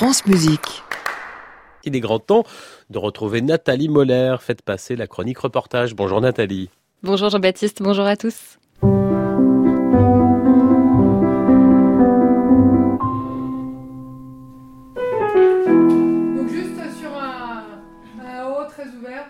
France Musique. Il est grand temps de retrouver Nathalie Moller. Faites passer la chronique reportage. Bonjour Nathalie. Bonjour Jean-Baptiste, bonjour à tous. Donc juste sur un, un haut très ouvert.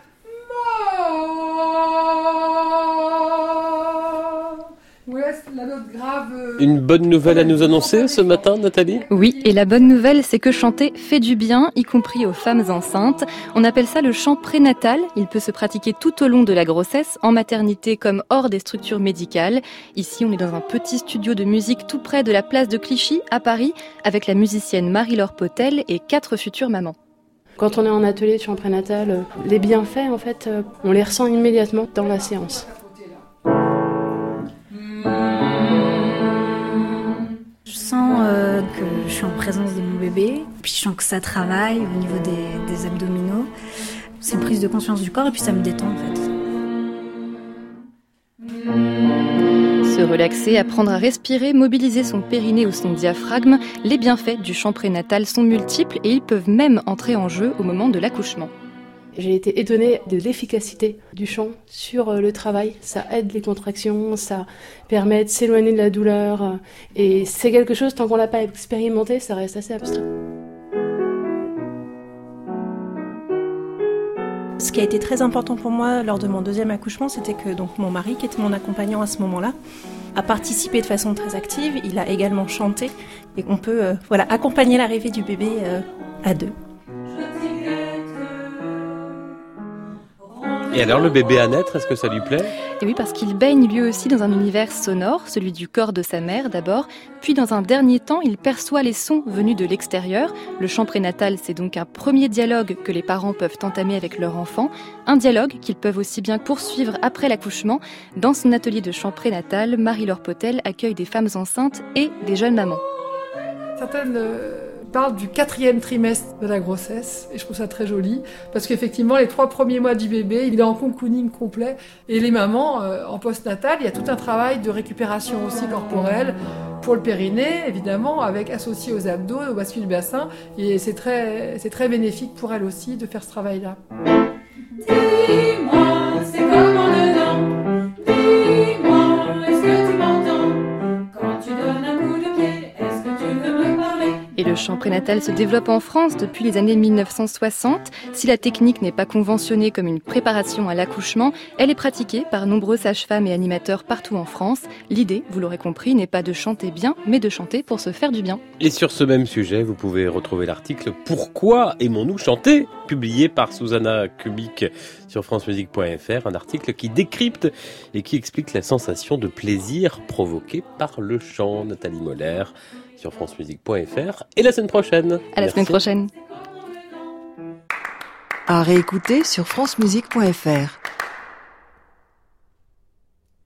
Mo. Ouais, la note grave. euh, Une bonne nouvelle à nous annoncer ce matin, Nathalie? Oui, et la bonne nouvelle, c'est que chanter fait du bien, y compris aux femmes enceintes. On appelle ça le chant prénatal. Il peut se pratiquer tout au long de la grossesse, en maternité comme hors des structures médicales. Ici, on est dans un petit studio de musique tout près de la place de Clichy, à Paris, avec la musicienne Marie-Laure Potel et quatre futures mamans. Quand on est en atelier de chant prénatal, euh, les bienfaits, en fait, euh, on les ressent immédiatement dans la séance. Suis en présence de mon bébé, puis je sens que ça travaille au niveau des, des abdominaux. C'est une prise de conscience du corps et puis ça me détend en fait. Se relaxer, apprendre à respirer, mobiliser son périnée ou son diaphragme, les bienfaits du chant prénatal sont multiples et ils peuvent même entrer en jeu au moment de l'accouchement. J'ai été étonnée de l'efficacité du chant sur euh, le travail. Ça aide les contractions, ça permet de s'éloigner de la douleur. euh, Et c'est quelque chose, tant qu'on l'a pas expérimenté, ça reste assez abstrait. Ce qui a été très important pour moi lors de mon deuxième accouchement, c'était que donc mon mari, qui était mon accompagnant à ce moment-là, a participé de façon très active. Il a également chanté et qu'on peut euh, voilà accompagner l'arrivée du bébé à deux. Et alors le bébé à naître, est-ce que ça lui plaît? Et oui, parce qu'il baigne lui aussi dans un univers sonore, celui du corps de sa mère d'abord, puis dans un dernier temps, il perçoit les sons venus de l'extérieur. Le chant prénatal, c'est donc un premier dialogue que les parents peuvent entamer avec leur enfant, un dialogue qu'ils peuvent aussi bien poursuivre après l'accouchement. Dans son atelier de chant prénatal, Marie-Laure Potel accueille des femmes enceintes et des jeunes mamans. Certaines euh, parlent du quatrième trimestre de la grossesse, et je trouve ça très joli, parce qu'effectivement, les trois premiers mois du bébé, il est en cocooning complet, et les mamans, euh, en postnatal, il y a tout un travail de récupération aussi corporelle, pour le périnée, évidemment, avec associé aux abdos, au bascule du bassin, et c'est très, c'est très bénéfique pour elles aussi de faire ce travail-là. Le chant prénatal se développe en France depuis les années 1960. Si la technique n'est pas conventionnée comme une préparation à l'accouchement, elle est pratiquée par nombreux sages-femmes et animateurs partout en France. L'idée, vous l'aurez compris, n'est pas de chanter bien, mais de chanter pour se faire du bien. Et sur ce même sujet, vous pouvez retrouver l'article Pourquoi aimons-nous chanter? publié par Susanna Kubik sur francemusique.fr, un article qui décrypte et qui explique la sensation de plaisir provoquée par le chant. Nathalie Moller sur francemusique.fr et la semaine prochaine. À la Merci. semaine prochaine. À réécouter sur francemusique.fr.